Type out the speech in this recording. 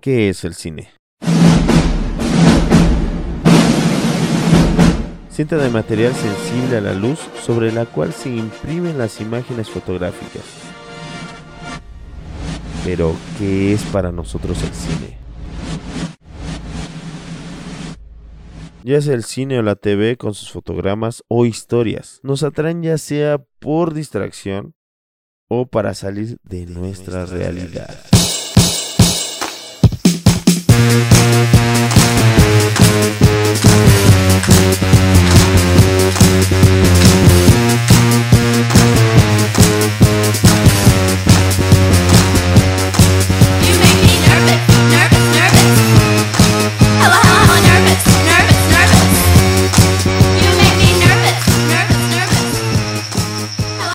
¿Qué es el cine? Cinta de material sensible a la luz sobre la cual se imprimen las imágenes fotográficas. Pero, ¿qué es para nosotros el cine? ya sea el cine o la TV con sus fotogramas o historias. Nos atraen ya sea por distracción, o para salir de nuestra realidad.